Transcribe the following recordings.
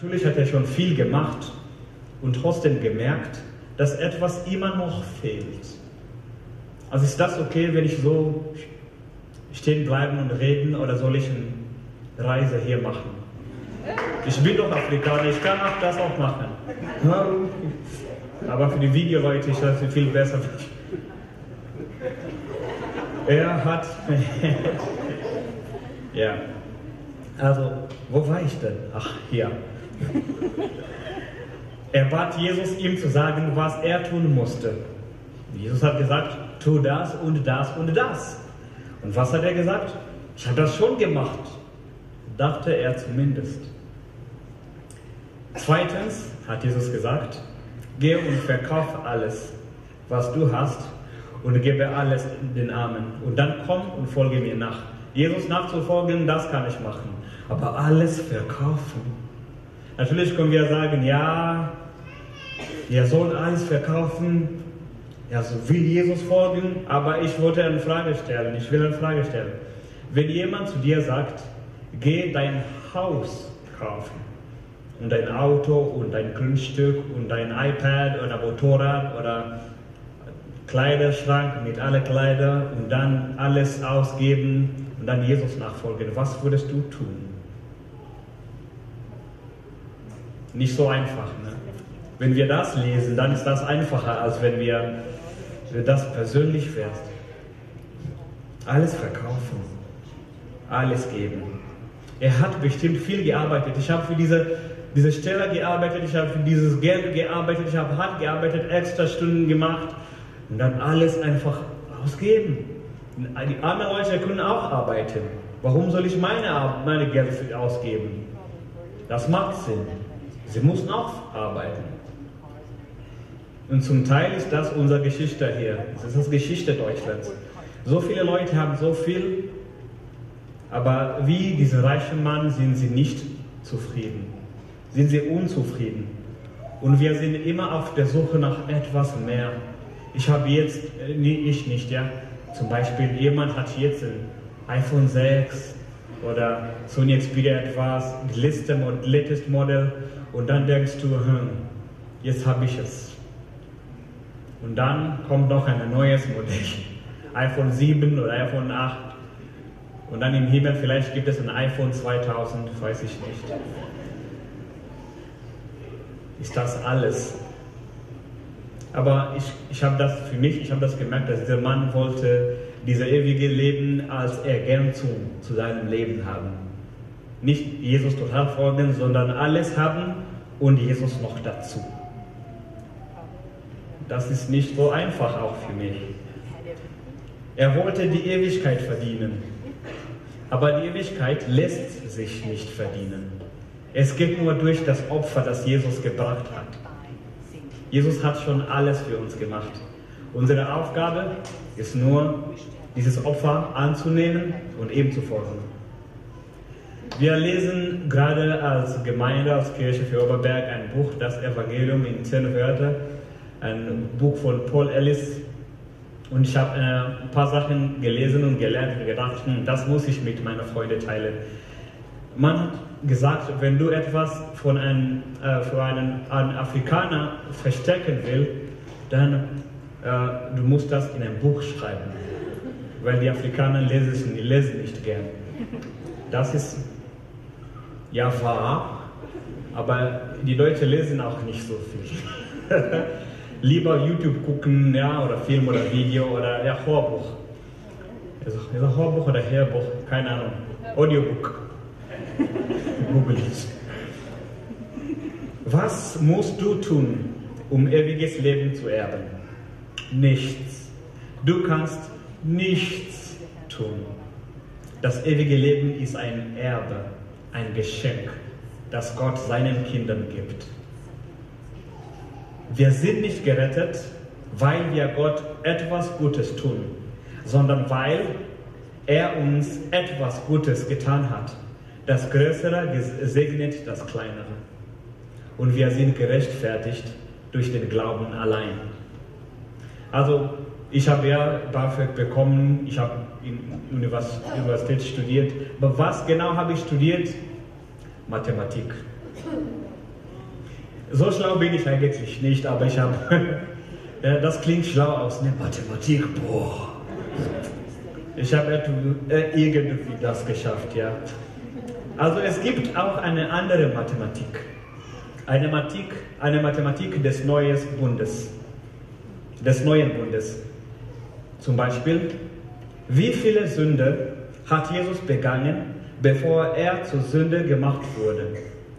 Natürlich hat er schon viel gemacht und trotzdem gemerkt, dass etwas immer noch fehlt. Also ist das okay, wenn ich so stehen bleiben und reden oder soll ich eine Reise hier machen? Ich bin doch Afrikaner, ich kann auch das auch machen. Aber für die Videoleute ist das viel besser. Er hat. ja. Also, wo war ich denn? Ach, hier. Er bat Jesus, ihm zu sagen, was er tun musste. Jesus hat gesagt, tu das und das und das. Und was hat er gesagt? Ich habe das schon gemacht, dachte er zumindest. Zweitens hat Jesus gesagt, geh und verkauf alles, was du hast und gebe alles den Armen. Und dann komm und folge mir nach. Jesus nachzufolgen, das kann ich machen. Aber alles verkaufen. Natürlich können wir sagen, ja, ihr sollt alles verkaufen. Ja, so will Jesus folgen, aber ich wollte eine Frage stellen. Ich will eine Frage stellen. Wenn jemand zu dir sagt, geh dein Haus kaufen und dein Auto und dein Grundstück und dein iPad oder Motorrad oder Kleiderschrank mit alle Kleider und dann alles ausgeben und dann Jesus nachfolgen. Was würdest du tun? Nicht so einfach. Ne? Wenn wir das lesen, dann ist das einfacher, als wenn wir, das persönlich wäre. Alles verkaufen, alles geben. Er hat bestimmt viel gearbeitet. Ich habe für diese, diese Stelle gearbeitet, ich habe für dieses Geld gearbeitet, ich habe hart gearbeitet, extra Stunden gemacht und dann alles einfach ausgeben. Die anderen Leute können auch arbeiten. Warum soll ich meine, meine Geld ausgeben? Das macht Sinn. Sie müssen auch arbeiten. Und zum Teil ist das unsere Geschichte hier. Das ist die Geschichte Deutschlands. So viele Leute haben so viel, aber wie dieser reiche Mann sind sie nicht zufrieden. Sind sie unzufrieden. Und wir sind immer auf der Suche nach etwas mehr. Ich habe jetzt, äh, nee, ich nicht, ja. Zum Beispiel, jemand hat jetzt ein iPhone 6 oder Sony Xperia etwas, das latest Model und dann denkst du, hm, jetzt habe ich es. Und dann kommt noch ein neues Modell, iPhone 7 oder iPhone 8 und dann im Himmel vielleicht gibt es ein iPhone 2000, weiß ich nicht. Ist das alles? Aber ich, ich habe das für mich, ich habe das gemerkt, dass dieser Mann wollte dieses ewige Leben als Ergänzung zu seinem Leben haben. Nicht Jesus total folgen, sondern alles haben und Jesus noch dazu. Das ist nicht so einfach auch für mich. Er wollte die Ewigkeit verdienen, aber die Ewigkeit lässt sich nicht verdienen. Es geht nur durch das Opfer, das Jesus gebracht hat. Jesus hat schon alles für uns gemacht. Unsere Aufgabe ist nur, dieses Opfer anzunehmen und ihm zu folgen. Wir lesen gerade als Gemeinde, als Kirche für Oberberg ein Buch, das Evangelium in zehn Wörter, ein Buch von Paul Ellis. Und ich habe äh, ein paar Sachen gelesen und gelernt und gedacht, hm, das muss ich mit meiner Freude teilen. Man hat gesagt, wenn du etwas von einem, äh, für einen, einen Afrikaner verstecken willst, dann äh, du musst das in ein Buch schreiben, weil die Afrikaner lesen, die lesen nicht gern. Das ist ja wahr, aber die Leute lesen auch nicht so viel. Lieber YouTube gucken, ja, oder Film oder Video oder ja, Hörbuch. Also, ist ein Hörbuch oder Hörbuch? Keine Ahnung. Audiobook. Google it. Was musst du tun, um ewiges Leben zu erben? Nichts. Du kannst nichts tun. Das ewige Leben ist ein Erbe, ein Geschenk, das Gott seinen Kindern gibt. Wir sind nicht gerettet, weil wir Gott etwas Gutes tun, sondern weil er uns etwas Gutes getan hat. Das Größere segnet das Kleinere. Und wir sind gerechtfertigt durch den Glauben allein. Also, ich habe ja BAföG bekommen, ich habe in Universität studiert. Aber was genau habe ich studiert? Mathematik. So schlau bin ich eigentlich nicht, aber ich habe, das klingt schlau aus, ne? Mathematik, boah. Ich habe äh, irgendwie das geschafft, ja. Also es gibt auch eine andere Mathematik. Eine Mathematik, eine Mathematik des neuen Bundes. Des neuen Bundes. Zum Beispiel, wie viele Sünde hat Jesus begangen, bevor er zur Sünde gemacht wurde?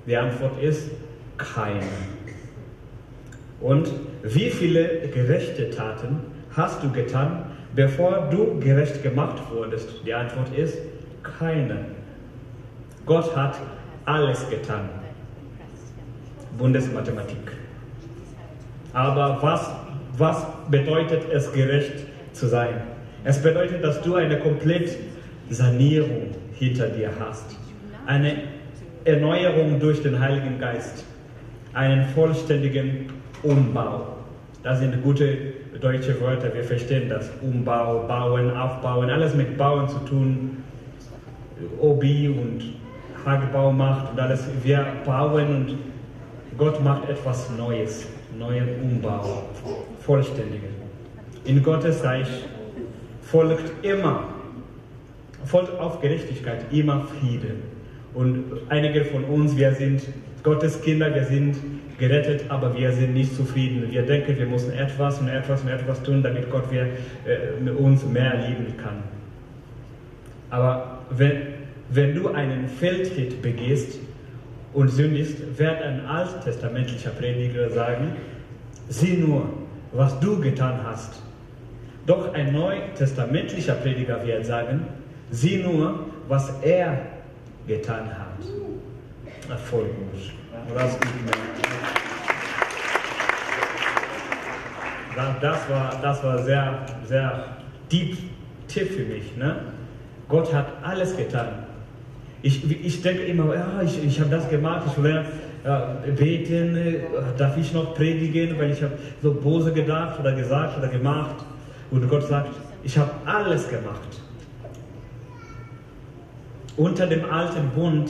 Die Antwort ist keine. Und wie viele gerechte Taten hast du getan, bevor du gerecht gemacht wurdest? Die Antwort ist keine. Gott hat alles getan. Bundesmathematik. Aber was, was bedeutet es, gerecht zu sein? Es bedeutet, dass du eine komplette Sanierung hinter dir hast. Eine Erneuerung durch den Heiligen Geist. Einen vollständigen Umbau. Das sind gute deutsche Wörter, wir verstehen das. Umbau, Bauen, Aufbauen, alles mit Bauen zu tun. Obi und Hagebau macht und alles. Wir bauen und Gott macht etwas Neues, neuen Umbau, vollständigen. In Gottes Reich folgt immer, folgt auf Gerechtigkeit immer Frieden. Und einige von uns, wir sind Gottes Kinder, wir sind gerettet, aber wir sind nicht zufrieden. Wir denken, wir müssen etwas und etwas und etwas tun, damit Gott wir, äh, uns mehr lieben kann. Aber wenn, wenn du einen Feldhit begehst und sündigst, wird ein alttestamentlicher Prediger sagen, sieh nur, was du getan hast. Doch ein neutestamentlicher Prediger wird sagen, sieh nur, was er getan hat. Gut. Das war, das war sehr, sehr deep Tipp für mich. Ne? Gott hat alles getan. Ich, ich denke immer, ja, ich, ich habe das gemacht, ich will ja, beten, äh, darf ich noch predigen, weil ich habe so böse gedacht oder gesagt oder gemacht. Und Gott sagt, ich habe alles gemacht. Unter dem alten Bund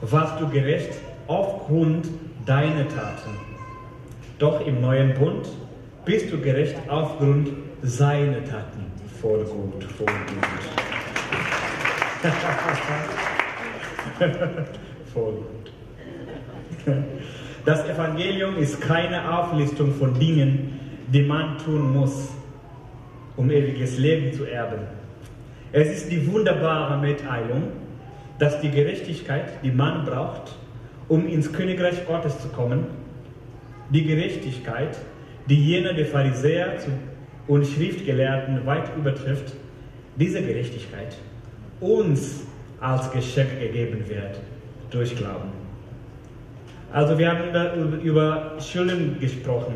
warst du gerecht aufgrund deiner Taten. Doch im neuen Bund bist du gerecht aufgrund seiner Taten. Voll gut, voll gut. voll gut. Das Evangelium ist keine Auflistung von Dingen, die man tun muss, um ewiges Leben zu erben. Es ist die wunderbare Mitteilung, dass die Gerechtigkeit, die man braucht, um ins Königreich Gottes zu kommen, die Gerechtigkeit, die jene der Pharisäer und Schriftgelehrten weit übertrifft, diese Gerechtigkeit uns als Geschenk gegeben wird durch Glauben. Also wir haben über Schulden gesprochen.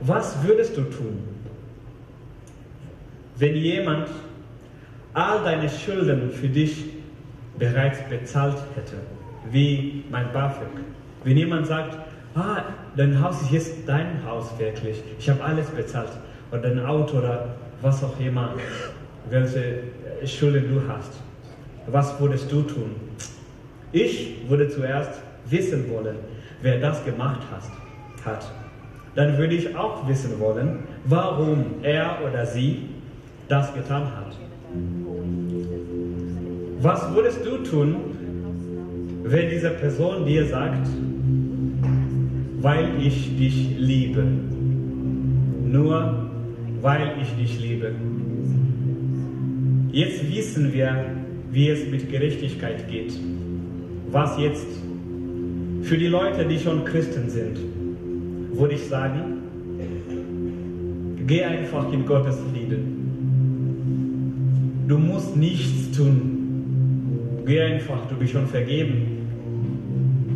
Was würdest du tun, wenn jemand all deine Schulden für dich bereits bezahlt hätte? wie mein BAföG. Wenn jemand sagt, ah, dein Haus ist jetzt dein Haus wirklich, ich habe alles bezahlt, oder dein Auto oder was auch immer, welche Schulden du hast, was würdest du tun? Ich würde zuerst wissen wollen, wer das gemacht hat. Dann würde ich auch wissen wollen, warum er oder sie das getan hat. Was würdest du tun, wenn diese Person dir sagt, weil ich dich liebe, nur weil ich dich liebe. Jetzt wissen wir, wie es mit Gerechtigkeit geht. Was jetzt? Für die Leute, die schon Christen sind, würde ich sagen, geh einfach in Gottes Frieden. Du musst nichts tun. Geh einfach, du bist schon vergeben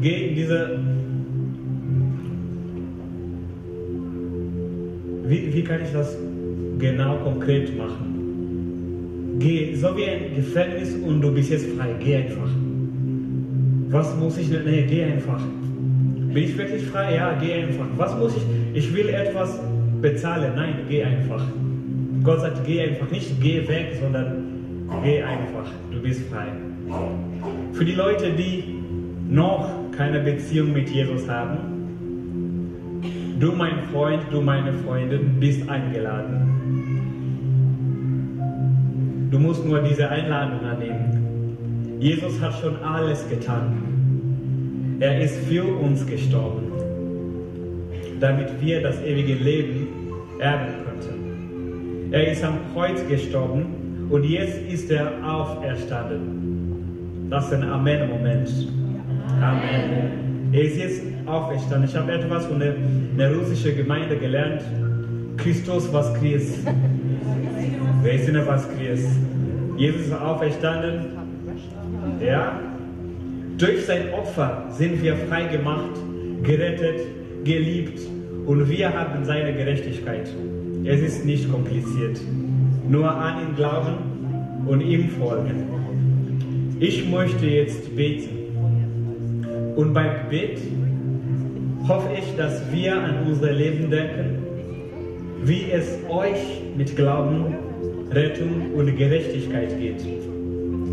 geh in diese. Wie, wie kann ich das genau konkret machen? Geh, so wie ein Gefängnis und du bist jetzt frei. Geh einfach. Was muss ich? Nee, geh einfach. Bin ich wirklich frei? Ja, geh einfach. Was muss ich? Ich will etwas bezahlen. Nein, geh einfach. Gott sagt, geh einfach. Nicht geh weg, sondern geh einfach. Du bist frei. Für die Leute, die noch keine Beziehung mit Jesus haben, Du, mein Freund, du, meine Freundin, bist eingeladen. Du musst nur diese Einladung annehmen. Jesus hat schon alles getan. Er ist für uns gestorben, damit wir das ewige Leben erben könnten. Er ist am Kreuz gestorben und jetzt ist er auferstanden. Das ist ein Amen-Moment. Amen. Er ist jetzt auferstanden. Ich habe etwas von der, der russischen Gemeinde gelernt. Christus was Christ. Wer ist denn was Christ? Jesus ist auferstanden. Ja. Durch sein Opfer sind wir frei gemacht, gerettet, geliebt und wir haben seine Gerechtigkeit. Es ist nicht kompliziert. Nur an ihn glauben und ihm folgen. Ich möchte jetzt beten. Und beim Gebet hoffe ich, dass wir an unser Leben denken, wie es euch mit Glauben, Rettung und Gerechtigkeit geht.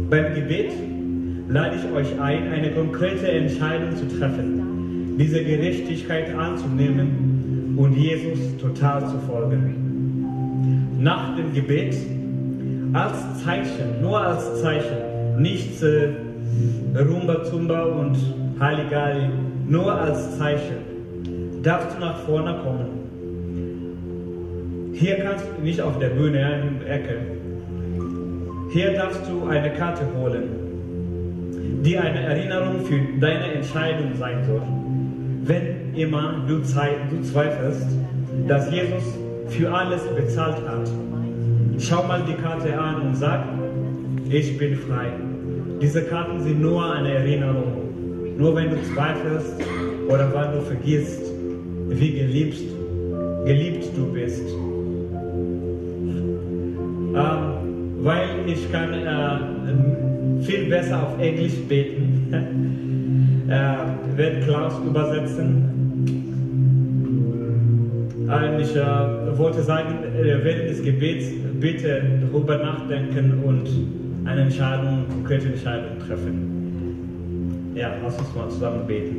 Beim Gebet lade ich euch ein, eine konkrete Entscheidung zu treffen, diese Gerechtigkeit anzunehmen und Jesus total zu folgen. Nach dem Gebet als Zeichen, nur als Zeichen, nichts äh, Rumba Zumba und Halligalli, nur als Zeichen, darfst du nach vorne kommen. Hier kannst du nicht auf der Bühne in der Ecke. Hier darfst du eine Karte holen, die eine Erinnerung für deine Entscheidung sein soll. Wenn immer du, du zweifelst, dass Jesus für alles bezahlt hat, schau mal die Karte an und sag, ich bin frei. Diese Karten sind nur eine Erinnerung. Nur wenn du zweifelst oder weil du vergisst, wie geliebt, geliebt du bist. Ähm, weil ich kann äh, viel besser auf Englisch beten. äh, wird Klaus übersetzen. Ich äh, wollte sagen, äh, während des Gebets bitte darüber nachdenken und eine Entscheidung, eine konkrete Entscheidung treffen. Ja, lass uns mal zusammen beten.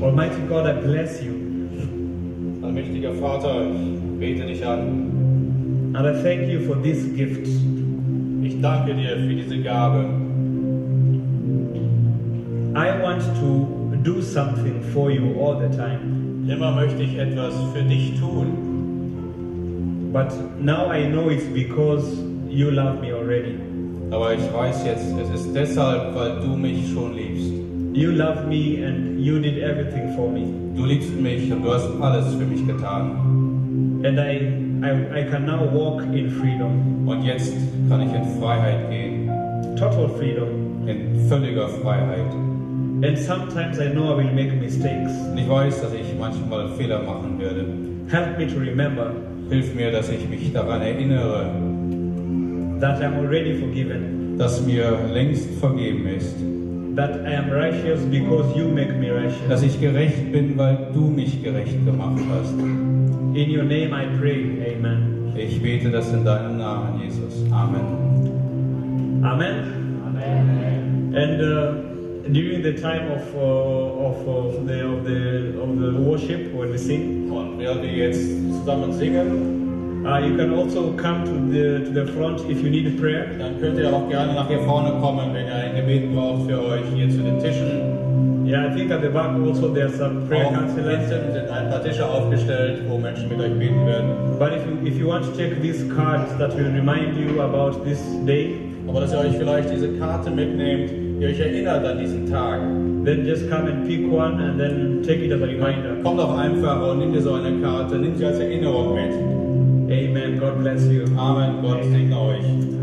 Almighty God, I bless you. Allmächtiger Vater, ich bete dich an. And I thank you for this gift. Ich danke dir für diese Gabe. I want to do something for you all the time. Immer möchte ich etwas für dich tun. But now I know it's because you love me already. Aber ich weiß jetzt, es ist deshalb, weil du mich schon liebst. You love me and you did everything for me. Du liebst mich und du hast alles für mich getan. And I, I, I can now walk in freedom. Und jetzt kann ich in Freiheit gehen. Total freedom. In völliger Freiheit. And sometimes I know I will make mistakes. Und ich weiß, dass ich manchmal Fehler machen werde. Help me to remember. Hilf mir, dass ich mich daran erinnere, that I'm already forgiven. Dass mir längst vergeben ist. That I am righteous because you make me righteous. Dass ich gerecht bin, weil du mich gerecht gemacht hast. In your name I pray. Amen. Ich bete das in deinem Namen, Jesus. Amen. Amen. Amen. And uh, during the time of, uh, of, of, the, of, the, of the worship when we sing. Und während wir jetzt zusammen singen. Uh, you can also come to the, to the front if you need a prayer. Dann könnt ihr auch gerne nach hier vorne kommen, wenn ihr ein Gebet braucht für euch hier zu den Tischen. Yeah, I think at the back also there's some prayer auch counselors. Sind ein paar Tische aufgestellt, wo Menschen mit euch beten werden. But if you, if you want to take these cards that will remind you about this day, aber dass ihr euch vielleicht diese Karte mitnehmt, die euch erinnert an diesen Tag. Then just come and pick one and then take it as a reminder. Kommt doch einfach und nimm dir so eine Karte, nimm sie als Erinnerung mit. Amen. God bless you. Amen. Gott segne euch.